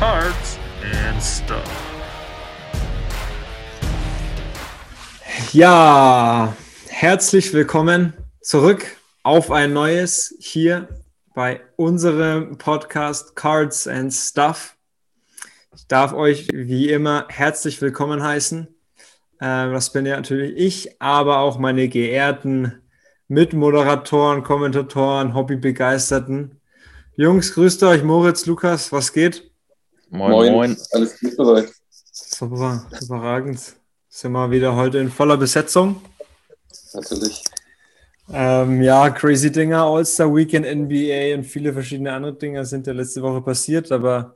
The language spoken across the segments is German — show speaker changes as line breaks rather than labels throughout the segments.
Cards and Stuff.
Ja, herzlich willkommen zurück auf ein neues hier bei unserem Podcast Cards and Stuff. Ich darf euch wie immer herzlich willkommen heißen. Ähm, das bin ja natürlich ich, aber auch meine geehrten Mitmoderatoren, Kommentatoren, Hobbybegeisterten. Jungs, grüßt euch, Moritz, Lukas, was geht?
Moin, moin. moin. Alles gut soweit.
Super, überragend. Sind wir wieder heute in voller Besetzung.
Natürlich.
Ähm, ja, crazy Dinger, All-Star Weekend, NBA und viele verschiedene andere Dinge sind ja letzte Woche passiert, aber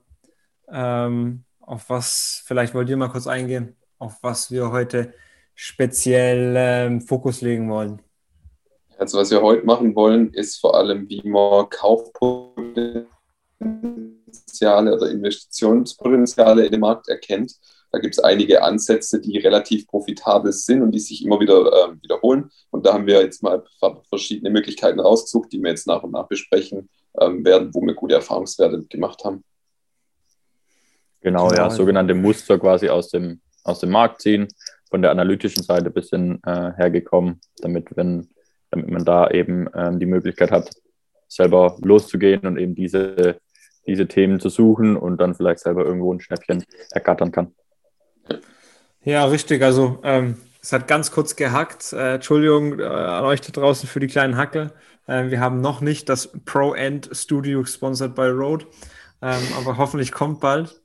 ähm, auf was, vielleicht wollt ihr mal kurz eingehen, auf was wir heute speziell ähm, Fokus legen wollen.
Also was wir heute machen wollen, ist vor allem, wie man Kaufpotenziale oder Investitionspotenziale in dem Markt erkennt. Da gibt es einige Ansätze, die relativ profitabel sind und die sich immer wieder äh, wiederholen. Und da haben wir jetzt mal verschiedene Möglichkeiten rausgesucht, die wir jetzt nach und nach besprechen ähm, werden, wo wir gute Erfahrungswerte gemacht haben.
Genau, ja, sogenannte Muster quasi aus dem, aus dem Markt ziehen, von der analytischen Seite ein bisschen äh, hergekommen, damit, wenn, damit man da eben ähm, die Möglichkeit hat, selber loszugehen und eben diese, diese Themen zu suchen und dann vielleicht selber irgendwo ein Schnäppchen ergattern kann.
Ja, richtig. Also ähm, es hat ganz kurz gehackt. Äh, Entschuldigung äh, an euch da draußen für die kleinen Hackel. Äh, wir haben noch nicht das Pro-End Studio sponsored by Rode, ähm, aber hoffentlich kommt bald.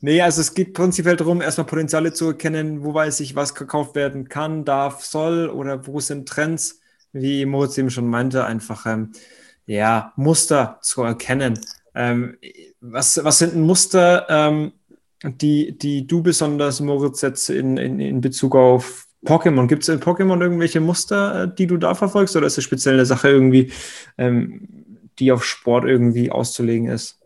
Nee, also es geht prinzipiell darum, erstmal Potenziale zu erkennen, wo weiß ich, was gekauft werden kann, darf, soll oder wo sind Trends, wie Moritz eben schon meinte, einfach ähm, ja, Muster zu erkennen. Ähm, was, was sind Muster, ähm, die, die du besonders, Moritz, jetzt in, in, in Bezug auf Pokémon? Gibt es in Pokémon irgendwelche Muster, äh, die du da verfolgst oder ist es speziell eine Sache irgendwie, ähm, die auf Sport irgendwie auszulegen ist?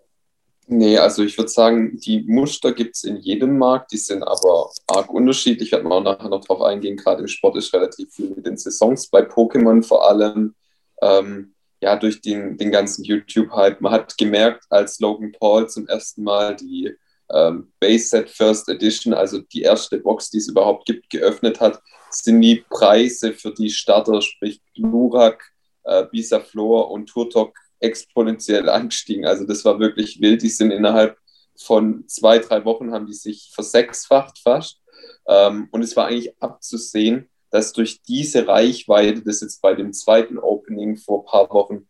Nee, also ich würde sagen, die Muster gibt es in jedem Markt, die sind aber arg unterschiedlich. Werden wir auch nachher noch drauf eingehen. Gerade im Sport ist relativ viel mit den Saisons, bei Pokémon vor allem. Ähm, ja, durch den, den ganzen YouTube-Hype. Man hat gemerkt, als Logan Paul zum ersten Mal die ähm, Base Set First Edition, also die erste Box, die es überhaupt gibt, geöffnet hat, sind die Preise für die Starter, sprich Glurak, äh, Bisaflor und Turtok exponentiell angestiegen. Also das war wirklich wild. Die sind innerhalb von zwei, drei Wochen haben die sich versechsfacht fast. Ähm, und es war eigentlich abzusehen, dass durch diese Reichweite, das jetzt bei dem zweiten Opening vor ein paar Wochen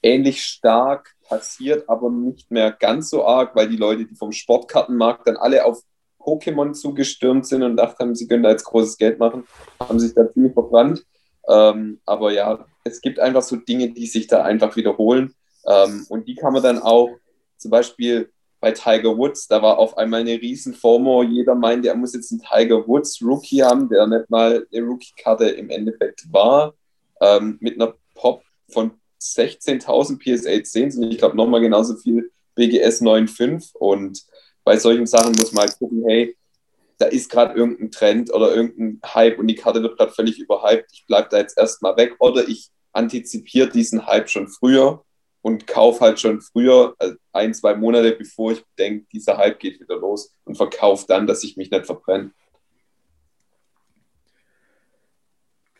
ähnlich stark passiert, aber nicht mehr ganz so arg, weil die Leute, die vom Sportkartenmarkt dann alle auf Pokémon zugestürmt sind und dachten, sie können da jetzt großes Geld machen, haben sich da ziemlich verbrannt. Ähm, aber ja, es gibt einfach so Dinge, die sich da einfach wiederholen. Ähm, und die kann man dann auch, zum Beispiel bei Tiger Woods, da war auf einmal eine riesen FOMO. Jeder meinte, er muss jetzt einen Tiger Woods Rookie haben, der nicht mal eine Rookie-Karte im Endeffekt war. Ähm, mit einer Pop von 16.000 PSA 10 sind, ich glaube, nochmal genauso viel BGS 9.5. Und bei solchen Sachen muss man halt gucken, hey, da ist gerade irgendein Trend oder irgendein Hype und die Karte wird gerade völlig überhyped. Ich bleibe da jetzt erstmal weg oder ich antizipiere diesen Hype schon früher und kaufe halt schon früher, also ein, zwei Monate bevor ich denke, dieser Hype geht wieder los und verkaufe dann, dass ich mich nicht verbrenne.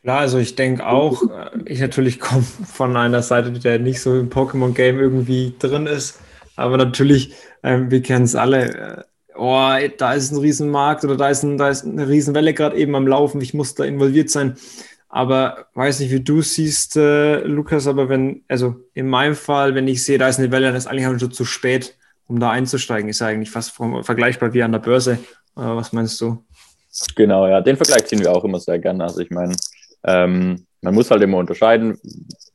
Klar, also ich denke auch, äh, ich natürlich komme von einer Seite, die nicht so im Pokémon-Game irgendwie drin ist, aber natürlich, ähm, wir kennen es alle, äh, oh, da ist ein Riesenmarkt oder da ist, ein, da ist eine Riesenwelle gerade eben am Laufen, ich muss da involviert sein. Aber weiß nicht, wie du siehst, äh, Lukas, aber wenn, also in meinem Fall, wenn ich sehe, da ist eine Welle, dann ist eigentlich schon zu spät, um da einzusteigen. Ist ja eigentlich fast vergleichbar wie an der Börse. Äh, was meinst du?
Genau, ja, den Vergleich ziehen wir auch immer sehr gerne. Also ich meine, ähm, man muss halt immer unterscheiden,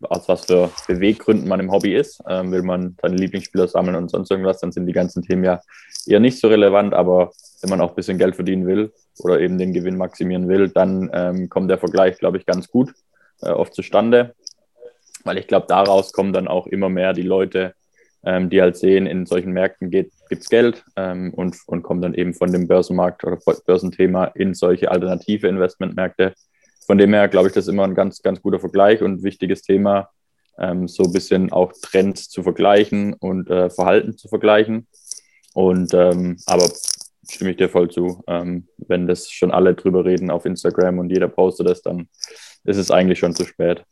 aus was für Beweggründen man im Hobby ist. Ähm, will man seine Lieblingsspieler sammeln und sonst irgendwas, dann sind die ganzen Themen ja eher nicht so relevant. Aber wenn man auch ein bisschen Geld verdienen will oder eben den Gewinn maximieren will, dann ähm, kommt der Vergleich, glaube ich, ganz gut äh, oft zustande. Weil ich glaube, daraus kommen dann auch immer mehr die Leute, ähm, die halt sehen, in solchen Märkten gibt es Geld ähm, und, und kommen dann eben von dem Börsenmarkt oder Börsenthema in solche alternative Investmentmärkte von dem her glaube ich, das ist immer ein ganz, ganz guter Vergleich und ein wichtiges Thema, ähm, so ein bisschen auch Trends zu vergleichen und äh, Verhalten zu vergleichen. Und ähm, aber stimme ich dir voll zu. Ähm, wenn das schon alle drüber reden auf Instagram und jeder postet das, dann ist es eigentlich schon zu spät.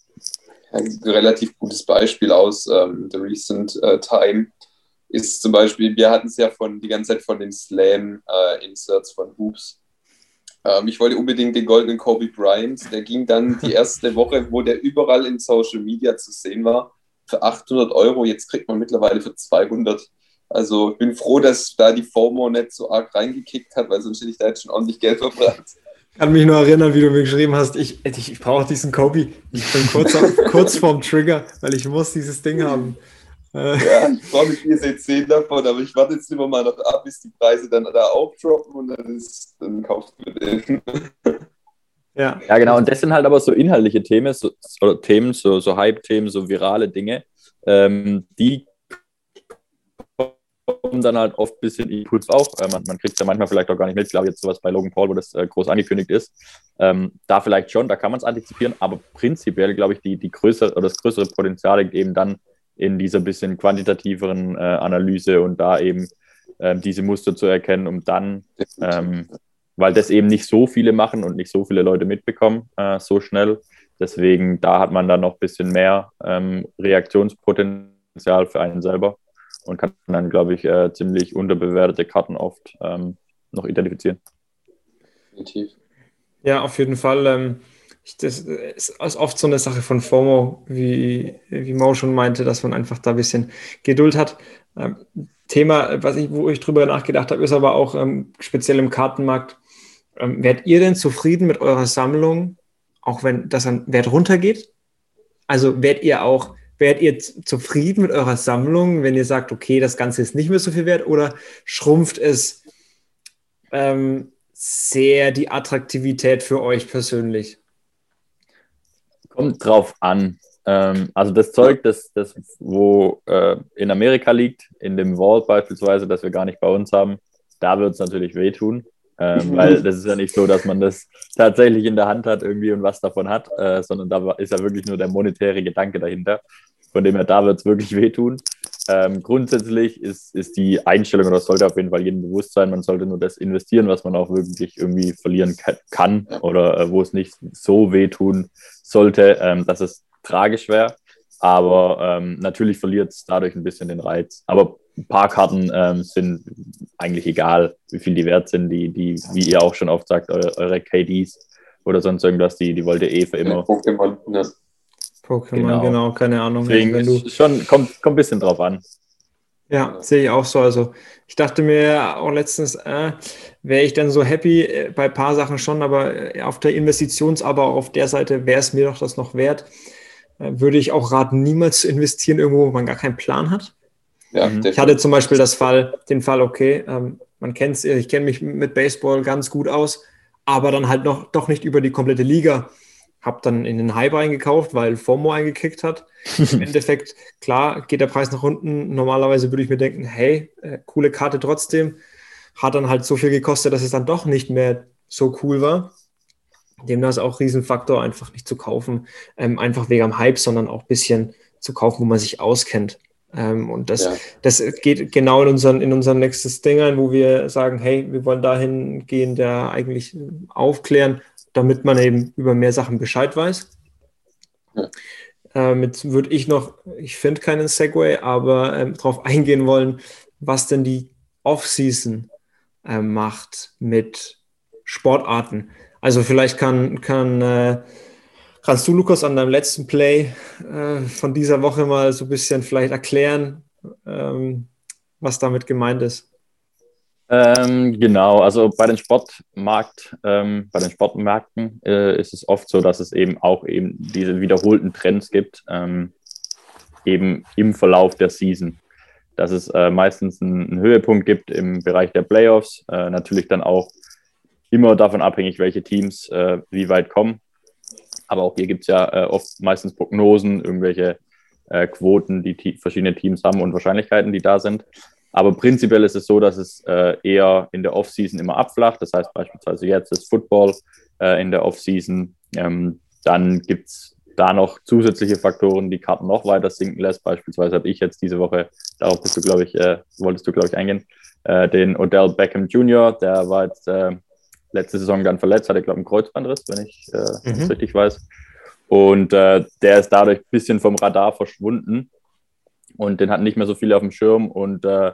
Ein relativ gutes Beispiel aus ähm, The Recent äh, Time ist zum Beispiel, wir hatten es ja von die ganze Zeit von den Slam-Inserts äh, von Hoops. Ähm, ich wollte unbedingt den goldenen Kobe Bryant. Der ging dann die erste Woche, wo der überall in Social Media zu sehen war, für 800 Euro. Jetzt kriegt man mittlerweile für 200. Also ich bin froh, dass da die FOMO nicht so arg reingekickt hat, weil sonst hätte ich da jetzt schon ordentlich Geld verbrannt.
Ich kann mich nur erinnern, wie du mir geschrieben hast, ich, ich, ich brauche diesen Kobe. Ich bin kurz, kurz vorm Trigger, weil ich muss dieses Ding haben.
Ja, ich freue mich ihr seht 10 davon, aber ich warte jetzt immer mal noch ab, bis die Preise dann da aufdroppen und dann, ist, dann kaufst du den.
Ja. ja, genau. Und das sind halt aber so inhaltliche Themen, so, oder Themen, so, so Hype-Themen, so virale Dinge, ähm, die kommen dann halt oft ein bisschen Impuls auch. Äh, man, man kriegt es ja manchmal vielleicht auch gar nicht mit. Ich glaube, jetzt sowas bei Logan Paul, wo das äh, groß angekündigt ist. Ähm, da vielleicht schon, da kann man es antizipieren, aber prinzipiell, glaube ich, die, die größere oder das größere Potenzial liegt eben dann in dieser bisschen quantitativeren äh, Analyse und da eben ähm, diese Muster zu erkennen, um dann, ähm, weil das eben nicht so viele machen und nicht so viele Leute mitbekommen, äh, so schnell. Deswegen, da hat man dann noch ein bisschen mehr ähm, Reaktionspotenzial für einen selber und kann dann, glaube ich, äh, ziemlich unterbewertete Karten oft ähm, noch identifizieren.
Definitiv. Ja, auf jeden Fall. Das ist oft so eine Sache von FOMO, wie, wie Mo schon meinte, dass man einfach da ein bisschen Geduld hat. Ähm, Thema, was ich, wo ich drüber nachgedacht habe, ist aber auch ähm, speziell im Kartenmarkt. Ähm, werdet ihr denn zufrieden mit eurer Sammlung, auch wenn das an Wert runtergeht? Also werdet ihr auch, werdet ihr zufrieden mit eurer Sammlung, wenn ihr sagt, okay, das Ganze ist nicht mehr so viel wert oder schrumpft es ähm, sehr die Attraktivität für euch persönlich?
Kommt drauf an. Ähm, also das Zeug, das, das wo äh, in Amerika liegt, in dem Vault beispielsweise, das wir gar nicht bei uns haben, da wird es natürlich wehtun. Ähm, weil das ist ja nicht so, dass man das tatsächlich in der Hand hat irgendwie und was davon hat, äh, sondern da ist ja wirklich nur der monetäre Gedanke dahinter. Von dem her, da wird es wirklich wehtun. Ähm, grundsätzlich ist, ist die Einstellung, oder sollte auf jeden Fall jedem bewusst sein, man sollte nur das investieren, was man auch wirklich irgendwie verlieren kann oder äh, wo es nicht so wehtun sollte, ähm, dass es tragisch wäre. Aber ähm, natürlich verliert es dadurch ein bisschen den Reiz. Aber ein paar Karten ähm, sind eigentlich egal, wie viel die wert sind. Die, die wie ihr auch schon oft sagt, eure, eure KDs oder sonst irgendwas, die, die wollt ihr eh für immer. Pokémon, ne?
Pokémon, genau. genau. keine Ahnung.
Deswegen wenn du schon, kommt, kommt ein bisschen drauf an.
Ja, sehe ich auch so. Also ich dachte mir auch letztens, äh, wäre ich dann so happy äh, bei ein paar Sachen schon, aber äh, auf der Investitions-, aber auf der Seite wäre es mir doch das noch wert. Äh, würde ich auch raten, niemals zu investieren irgendwo, wo man gar keinen Plan hat. Ja, mhm. ich hatte zum Beispiel das Fall, den Fall, okay, ähm, man kennt es, ich kenne mich mit Baseball ganz gut aus, aber dann halt noch doch nicht über die komplette Liga habe dann in den Hype eingekauft, weil FOMO eingekickt hat. Im Endeffekt, klar, geht der Preis nach unten. Normalerweise würde ich mir denken, hey, äh, coole Karte trotzdem. Hat dann halt so viel gekostet, dass es dann doch nicht mehr so cool war. Demnach ist auch Riesenfaktor, einfach nicht zu kaufen, ähm, einfach wegen am Hype, sondern auch ein bisschen zu kaufen, wo man sich auskennt. Ähm, und das, ja. das geht genau in unseren, in unser nächstes Ding ein, wo wir sagen, hey, wir wollen dahin gehen, der eigentlich aufklären, damit man eben über mehr Sachen Bescheid weiß. Ja. Damit ähm, würde ich noch, ich finde keinen Segway, aber ähm, darauf eingehen wollen, was denn die Off-Season äh, macht mit Sportarten. Also vielleicht kann, kann äh, kannst du, Lukas, an deinem letzten Play äh, von dieser Woche mal so ein bisschen vielleicht erklären, ähm, was damit gemeint ist.
Ähm, genau, also bei den Sportmarkt, ähm, bei den Sportmärkten äh, ist es oft so, dass es eben auch eben diese wiederholten Trends gibt, ähm, eben im Verlauf der Season. Dass es äh, meistens einen, Höhepunkt gibt im Bereich der Playoffs, äh, natürlich dann auch immer davon abhängig, welche Teams äh, wie weit kommen. Aber auch hier gibt es ja äh, oft meistens Prognosen, irgendwelche äh, Quoten, die verschiedene Teams haben und Wahrscheinlichkeiten, die da sind. Aber prinzipiell ist es so, dass es äh, eher in der Offseason immer abflacht. Das heißt beispielsweise jetzt ist Football äh, in der Offseason. Ähm, dann gibt es da noch zusätzliche Faktoren die Karten noch weiter sinken lässt. Beispielsweise habe ich jetzt diese Woche, darauf bist du, glaube ich, äh, wolltest du, glaube ich, eingehen, äh, den Odell Beckham Jr., der war jetzt äh, letzte Saison dann verletzt, hatte, glaube ich, einen Kreuzbandriss, wenn ich äh, mhm. richtig weiß. Und der ist dadurch ein bisschen vom Radar verschwunden und den hatten nicht mehr so viele auf dem Schirm und äh,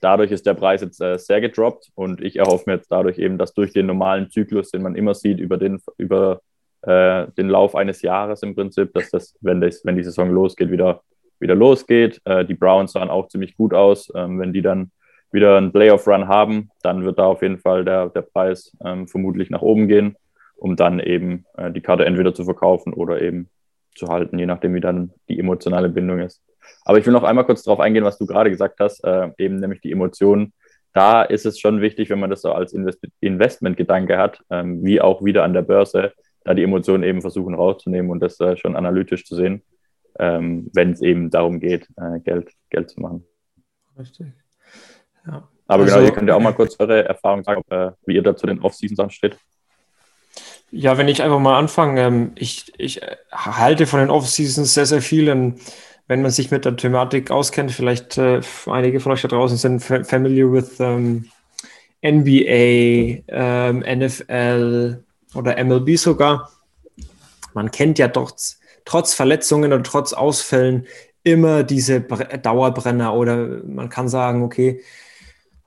dadurch ist der Preis jetzt äh, sehr gedroppt und ich erhoffe mir jetzt dadurch eben, dass durch den normalen Zyklus, den man immer sieht über den, über, äh, den Lauf eines Jahres im Prinzip, dass das, wenn, das, wenn die Saison losgeht, wieder, wieder losgeht. Äh, die Browns sahen auch ziemlich gut aus. Ähm, wenn die dann wieder einen Playoff-Run haben, dann wird da auf jeden Fall der, der Preis ähm, vermutlich nach oben gehen, um dann eben äh, die Karte entweder zu verkaufen oder eben zu halten, je nachdem, wie dann die emotionale Bindung ist. Aber ich will noch einmal kurz darauf eingehen, was du gerade gesagt hast, äh, eben nämlich die Emotionen. Da ist es schon wichtig, wenn man das so als Invest Investmentgedanke hat, ähm, wie auch wieder an der Börse, da die Emotionen eben versuchen rauszunehmen und das äh, schon analytisch zu sehen, ähm, wenn es eben darum geht, äh, Geld, Geld zu machen. Richtig. Ja. Aber genau, also, genau, ihr könnt ja auch mal kurz eure Erfahrung sagen, äh, wie ihr da zu den Off-Seasons steht.
Ja, wenn ich einfach mal anfange, ähm, ich, ich halte von den Off-Seasons sehr, sehr viel. Wenn man sich mit der Thematik auskennt, vielleicht äh, einige von euch da draußen sind familiar with ähm, NBA, ähm, NFL oder MLB sogar. Man kennt ja doch trotz Verletzungen oder trotz Ausfällen immer diese Dauerbrenner oder man kann sagen, okay,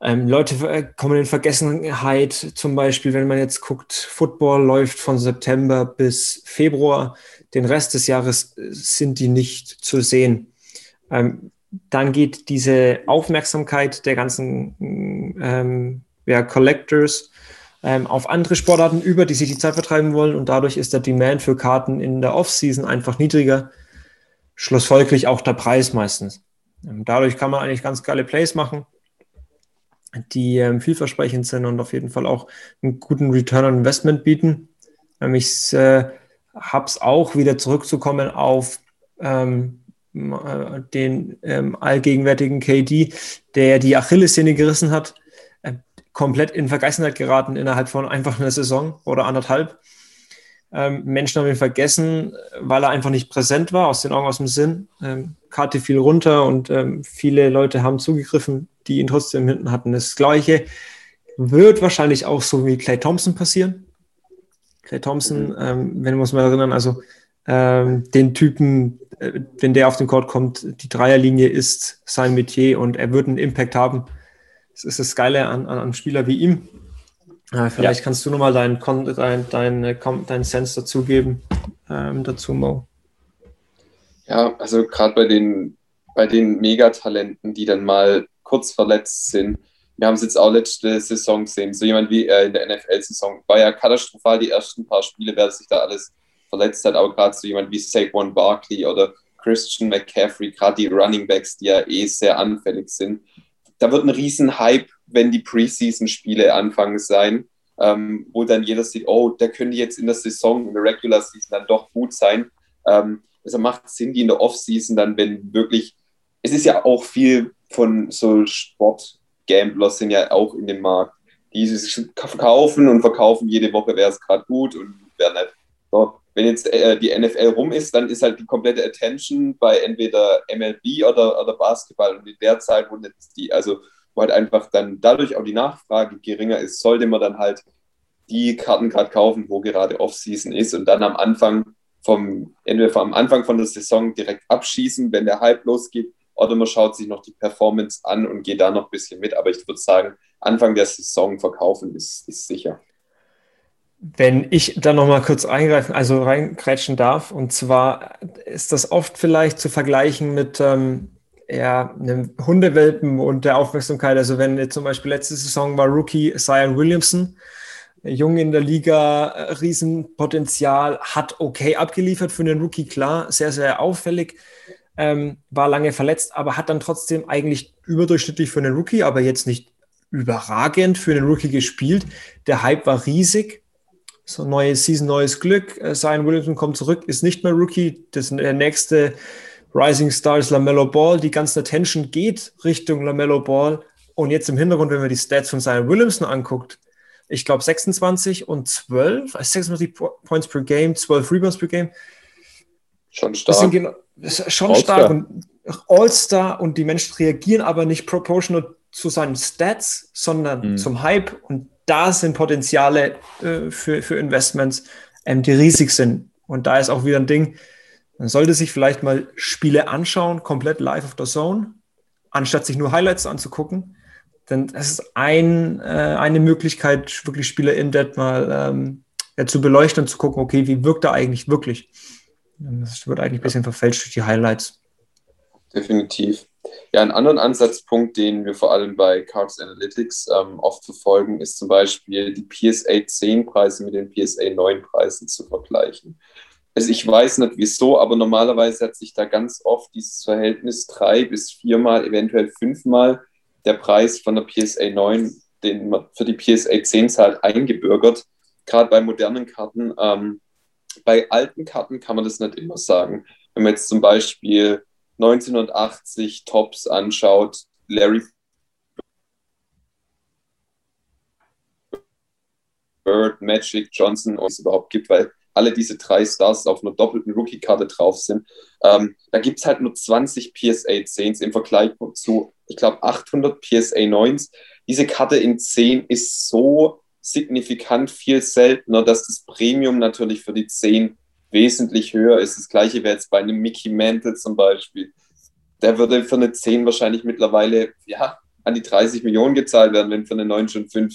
ähm, Leute äh, kommen in Vergessenheit, zum Beispiel, wenn man jetzt guckt, Football läuft von September bis Februar, den Rest des Jahres äh, sind die nicht zu sehen. Ähm, dann geht diese Aufmerksamkeit der ganzen ähm, ja, Collectors ähm, auf andere Sportarten über, die sich die Zeit vertreiben wollen und dadurch ist der Demand für Karten in der Offseason einfach niedriger. Schlussfolglich auch der Preis meistens. Ähm, dadurch kann man eigentlich ganz geile Plays machen die ähm, vielversprechend sind und auf jeden Fall auch einen guten Return on Investment bieten. Ähm, ich äh, habe es auch wieder zurückzukommen auf ähm, äh, den ähm, allgegenwärtigen KD, der die Achillessehne gerissen hat, äh, komplett in Vergessenheit geraten innerhalb von einfach einer Saison oder anderthalb. Ähm, Menschen haben ihn vergessen, weil er einfach nicht präsent war, aus den Augen, aus dem Sinn. Ähm, Karte fiel runter und ähm, viele Leute haben zugegriffen, die ihn trotzdem hinten hatten. Das Gleiche wird wahrscheinlich auch so wie Clay Thompson passieren. Clay Thompson, mhm. ähm, wenn wir uns mal erinnern, also ähm, den Typen, äh, wenn der auf den Court kommt, die Dreierlinie ist sein Metier und er wird einen Impact haben. Das ist das Geile an, an einem Spieler wie ihm. Äh, vielleicht ja. kannst du nochmal deinen dein, dein, dein, dein Sense dazugeben, ähm, dazu, Mo.
Ja, also gerade bei den, bei den Megatalenten, die dann mal kurz verletzt sind. Wir haben es jetzt auch letzte Saison gesehen. So jemand wie äh, in der NFL-Saison war ja katastrophal die ersten paar Spiele, wer sich da alles verletzt hat. Aber gerade so jemand wie Saquon Barkley oder Christian McCaffrey, gerade die Running Backs, die ja eh sehr anfällig sind. Da wird ein riesen Hype, wenn die Preseason-Spiele anfangen sein, ähm, wo dann jeder sieht, oh, der könnte jetzt in der Saison, in der Regular Season dann doch gut sein. Ähm, also macht Sinn, die in der Off-Season dann, wenn wirklich, es ist ja auch viel von so Sportgamblers sind ja auch in dem Markt. Die verkaufen und verkaufen jede Woche, wäre es gerade gut und wäre nicht. So, wenn jetzt äh, die NFL rum ist, dann ist halt die komplette Attention bei entweder MLB oder, oder Basketball. Und in der Zeit, wo jetzt die, also wo halt einfach dann dadurch auch die Nachfrage geringer ist, sollte man dann halt die Karten gerade kaufen, wo gerade Off-Season ist und dann am Anfang vom, entweder am Anfang von der Saison direkt abschießen, wenn der Hype losgeht, oder man schaut sich noch die Performance an und geht da noch ein bisschen mit. Aber ich würde sagen, Anfang der Saison verkaufen ist, ist sicher.
Wenn ich da noch mal kurz eingreifen, also reingrätschen darf, und zwar ist das oft vielleicht zu vergleichen mit ähm, ja, einem Hundewelpen und der Aufmerksamkeit. Also wenn zum Beispiel letzte Saison war Rookie Zion Williamson, jung in der Liga, äh, Riesenpotenzial, hat okay abgeliefert für einen Rookie, klar, sehr, sehr auffällig ähm, war lange verletzt, aber hat dann trotzdem eigentlich überdurchschnittlich für einen Rookie, aber jetzt nicht überragend für einen Rookie gespielt. Der Hype war riesig. So neue Season, neues Glück. Äh, Zion Williamson kommt zurück, ist nicht mehr Rookie. Das der nächste Rising Star ist LaMelo Ball. Die ganze Attention geht Richtung LaMelo Ball. Und jetzt im Hintergrund, wenn man die Stats von Zion Williamson anguckt, ich glaube 26 und 12, 26 Points per Game, 12 Rebounds per Game
Schon stark.
Genau, schon stark und All-Star und die Menschen reagieren aber nicht proportional zu seinen Stats, sondern mhm. zum Hype und da sind Potenziale äh, für, für Investments, ähm, die riesig sind. Und da ist auch wieder ein Ding, man sollte sich vielleicht mal Spiele anschauen, komplett live auf der Zone, anstatt sich nur Highlights anzugucken. Denn das ist ein, äh, eine Möglichkeit, wirklich Spiele in Dead mal ähm, ja, zu beleuchten und zu gucken, okay, wie wirkt er eigentlich wirklich? Das wird eigentlich ein bisschen verfälscht durch die Highlights.
Definitiv. Ja, ein anderen Ansatzpunkt, den wir vor allem bei Cards Analytics ähm, oft verfolgen, ist zum Beispiel die PSA 10 Preise mit den PSA 9 Preisen zu vergleichen. Also ich weiß nicht wieso, aber normalerweise hat sich da ganz oft dieses Verhältnis drei bis viermal, eventuell fünfmal der Preis von der PSA 9, den man für die PSA 10 zahlt, eingebürgert. Gerade bei modernen Karten. Ähm, bei alten Karten kann man das nicht immer sagen. Wenn man jetzt zum Beispiel 1980 Tops anschaut, Larry Bird, Magic, Johnson und es überhaupt gibt, weil alle diese drei Stars auf einer doppelten Rookie-Karte drauf sind. Ähm, da gibt es halt nur 20 PSA 10s im Vergleich zu, ich glaube, 800 PSA 9s. Diese Karte in 10 ist so signifikant viel seltener, dass das Premium natürlich für die 10 wesentlich höher ist. Das gleiche wäre jetzt bei einem Mickey Mantle zum Beispiel. Der würde für eine 10 wahrscheinlich mittlerweile ja, an die 30 Millionen gezahlt werden, wenn für eine 9 schon 5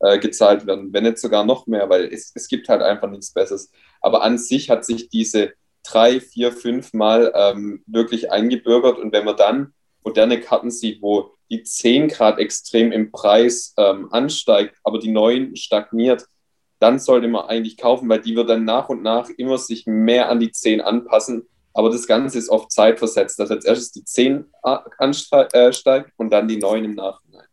äh, gezahlt werden, wenn nicht sogar noch mehr, weil es, es gibt halt einfach nichts Besseres. Aber an sich hat sich diese drei, vier, fünf Mal ähm, wirklich eingebürgert und wenn man dann moderne Karten sieht, wo die 10 Grad extrem im Preis ähm, ansteigt, aber die 9 stagniert, dann sollte man eigentlich kaufen, weil die wird dann nach und nach immer sich mehr an die 10 anpassen. Aber das Ganze ist oft zeitversetzt, dass als erstes die 10 ansteigt äh, und dann die 9 im Nachhinein.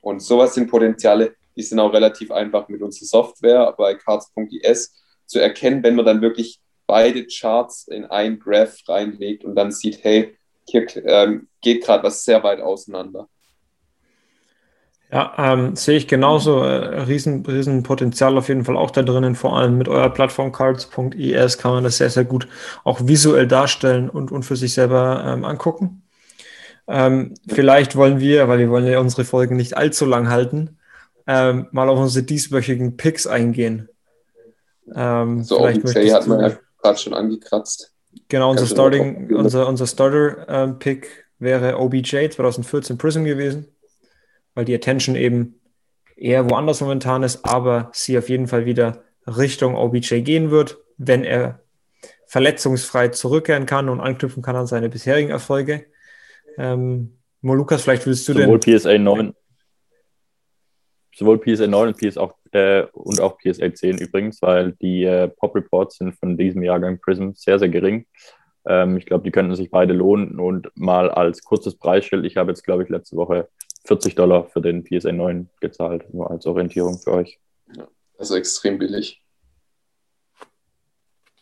Und sowas sind Potenziale, die sind auch relativ einfach mit unserer Software bei cards.is zu erkennen, wenn man dann wirklich beide Charts in ein Graph reinlegt und dann sieht, hey, hier ähm, geht gerade was sehr weit auseinander.
Ja, ähm, sehe ich genauso. Äh, riesen, riesen Potenzial auf jeden Fall auch da drinnen. Vor allem mit eurer Plattform cards.es kann man das sehr, sehr gut auch visuell darstellen und, und für sich selber ähm, angucken. Ähm, vielleicht wollen wir, weil wir wollen ja unsere Folgen nicht allzu lang halten, ähm, mal auf unsere dieswöchigen Picks eingehen.
Ähm, so, OBJ hat man ja gerade schon angekratzt.
Genau, unser, Starting, unser, unser Starter-Pick ähm, wäre OBJ 2014 Prism gewesen, weil die Attention eben eher woanders momentan ist, aber sie auf jeden Fall wieder Richtung OBJ gehen wird, wenn er verletzungsfrei zurückkehren kann und anknüpfen kann an seine bisherigen Erfolge. Ähm, Molukas, vielleicht willst du
Sowohl den. PSA 9, sowohl PSA 9 und, PS auch, äh, und auch PSA 10 übrigens, weil die äh, Pop Reports sind von diesem Jahrgang Prism sehr, sehr gering. Ähm, ich glaube, die könnten sich beide lohnen und mal als kurzes Preisschild. Ich habe jetzt, glaube ich, letzte Woche 40 Dollar für den PSA 9 gezahlt, nur als Orientierung für euch.
Ja, also extrem billig.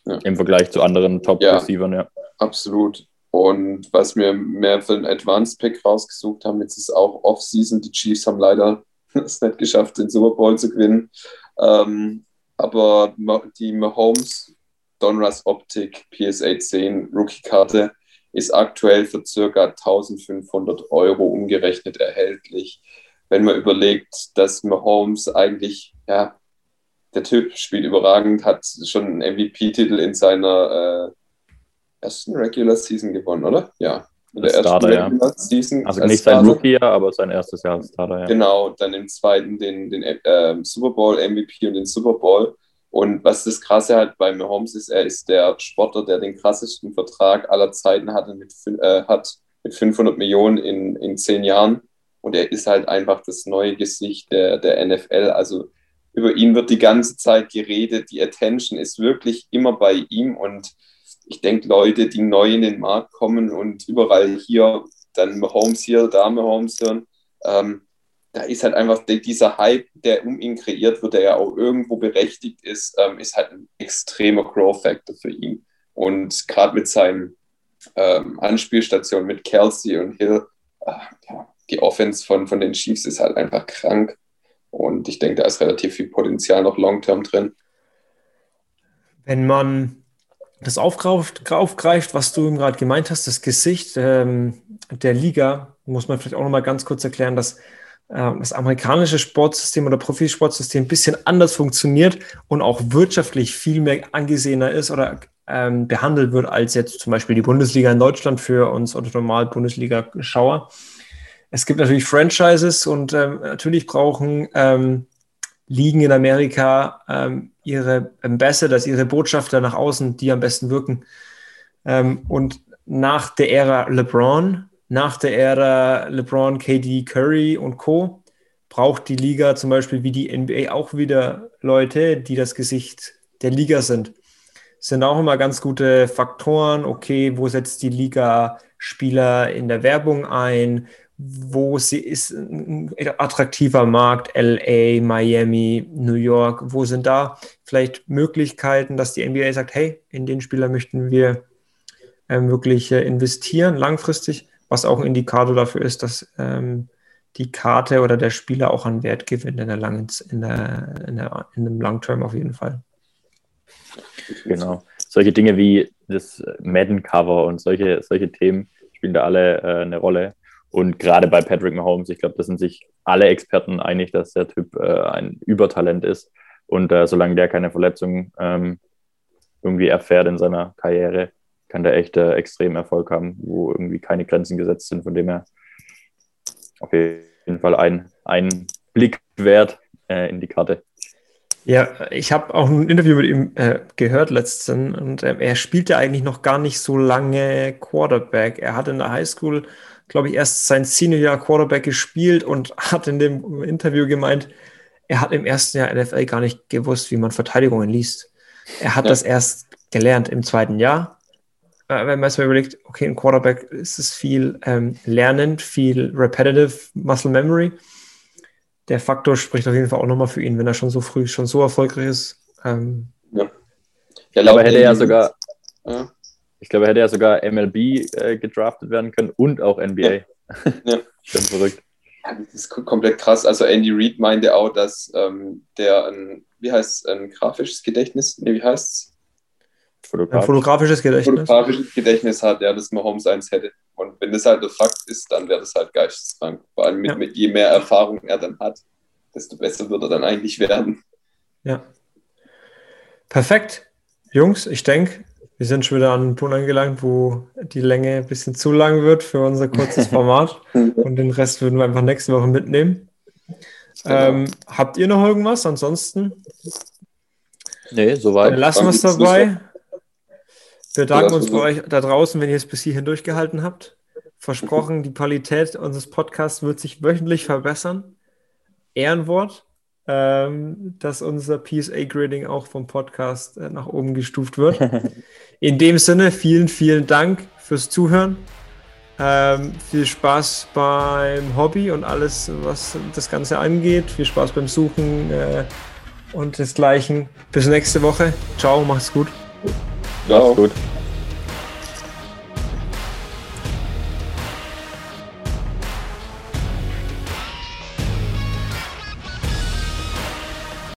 Ja. Im Vergleich zu anderen Top-Receivern, ja, ja.
Absolut. Und was wir mehr für den Advanced Pick rausgesucht haben, jetzt ist auch Off-Season. Die Chiefs haben leider es nicht geschafft, den Super Bowl zu gewinnen. Ähm, aber die Mahomes Donruss Optik PSA 10 Rookie-Karte ist aktuell für circa 1500 Euro umgerechnet erhältlich. Wenn man überlegt, dass Mahomes eigentlich, ja, der Typ spielt überragend, hat schon einen MVP-Titel in seiner äh, ersten Regular Season gewonnen, oder? Ja,
in der Starter, ja. Season. Also nicht sein Rookie-Jahr, aber sein erstes Jahr als Starter, ja.
Genau, dann im zweiten den, den äh, Super Bowl MVP und den Super Bowl. Und was das Krasse halt bei Mahomes ist, er ist der Sportler, der den krassesten Vertrag aller Zeiten hatte mit, äh, hat mit 500 Millionen in, in zehn Jahren. Und er ist halt einfach das neue Gesicht der, der NFL. Also über ihn wird die ganze Zeit geredet. Die Attention ist wirklich immer bei ihm. Und ich denke, Leute, die neu in den Markt kommen und überall hier, dann Mahomes hier, da Mahomes hören, ähm, da ist halt einfach dieser Hype, der um ihn kreiert wird, der ja auch irgendwo berechtigt ist, ähm, ist halt ein extremer Grow-Factor für ihn. Und gerade mit seinen ähm, Anspielstationen mit Kelsey und Hill, äh, ja, die Offense von, von den Chiefs ist halt einfach krank. Und ich denke, da ist relativ viel Potenzial noch long-term drin.
Wenn man das aufgreift, aufgreift was du gerade gemeint hast, das Gesicht ähm, der Liga, muss man vielleicht auch nochmal ganz kurz erklären, dass äh, das amerikanische Sportsystem oder Profisportsystem ein bisschen anders funktioniert und auch wirtschaftlich viel mehr angesehener ist oder ähm, behandelt wird als jetzt zum Beispiel die Bundesliga in Deutschland für uns oder normal Bundesliga-Schauer. Es gibt natürlich Franchises und ähm, natürlich brauchen ähm, Ligen in Amerika ähm, ihre Ambassadors, ihre Botschafter nach außen, die am besten wirken. Ähm, und nach der Ära LeBron, nach der Ära LeBron, KD, Curry und Co. braucht die Liga zum Beispiel wie die NBA auch wieder Leute, die das Gesicht der Liga sind. sind auch immer ganz gute Faktoren. Okay, wo setzt die Liga Spieler in der Werbung ein? Wo sie ist ein attraktiver Markt, LA, Miami, New York, wo sind da vielleicht Möglichkeiten, dass die NBA sagt, hey, in den Spieler möchten wir ähm, wirklich äh, investieren, langfristig, was auch ein Indikator dafür ist, dass ähm, die Karte oder der Spieler auch an Wert gewinnt in der langen, in der, in der, in dem Long Term auf jeden Fall.
Genau. Solche Dinge wie das Madden-Cover und solche, solche Themen spielen da alle äh, eine Rolle. Und gerade bei Patrick Mahomes, ich glaube, da sind sich alle Experten einig, dass der Typ äh, ein Übertalent ist. Und äh, solange der keine Verletzung ähm, irgendwie erfährt in seiner Karriere, kann der echt äh, extrem Erfolg haben, wo irgendwie keine Grenzen gesetzt sind, von dem er auf jeden Fall ein, ein Blick wert äh, in die Karte.
Ja, ich habe auch ein Interview mit ihm äh, gehört letztens und äh, er spielte eigentlich noch gar nicht so lange Quarterback. Er hat in der Highschool glaube ich, erst sein Senior-Jahr Quarterback gespielt und hat in dem Interview gemeint, er hat im ersten Jahr NFL gar nicht gewusst, wie man Verteidigungen liest. Er hat ja. das erst gelernt im zweiten Jahr. Äh, wenn man sich mal überlegt, okay, ein Quarterback ist es viel ähm, Lernen, viel Repetitive Muscle Memory. Der Faktor spricht auf jeden Fall auch nochmal für ihn, wenn er schon so früh, schon so erfolgreich ist. Ähm,
ja. Ja, aber hätte er ja sogar, ja. Ich glaube, er hätte ja sogar MLB äh, gedraftet werden können und auch NBA. Ja. ja. Schon verrückt.
Ja, das ist komplett krass. Also Andy Reid meinte auch, dass ähm, der ein, wie heißt es, ein grafisches Gedächtnis, nee, wie heißt es?
Fotografisch. Ein fotografisches Gedächtnis.
Fotografisches Gedächtnis hat, ja, das Mahomes eins hätte. Und wenn das halt der Fakt ist, dann wäre das halt geisteskrank. Vor allem mit, ja. mit je mehr Erfahrung er dann hat, desto besser wird er dann eigentlich werden.
Ja. Perfekt. Jungs, ich denke, wir sind schon wieder an einem Punkt angelangt, wo die Länge ein bisschen zu lang wird für unser kurzes Format. Und den Rest würden wir einfach nächste Woche mitnehmen. Ähm, habt ihr noch irgendwas? Ansonsten?
Nee, soweit.
Dann lassen wir es dabei. Wir danken uns bei euch da draußen, wenn ihr es bis hierhin durchgehalten habt. Versprochen, die Qualität unseres Podcasts wird sich wöchentlich verbessern. Ehrenwort dass unser PSA-Grading auch vom Podcast äh, nach oben gestuft wird. In dem Sinne, vielen, vielen Dank fürs Zuhören. Ähm, viel Spaß beim Hobby und alles, was das Ganze angeht. Viel Spaß beim Suchen äh, und desgleichen. Bis nächste Woche. Ciao, mach's gut.
Ciao. Mach's gut.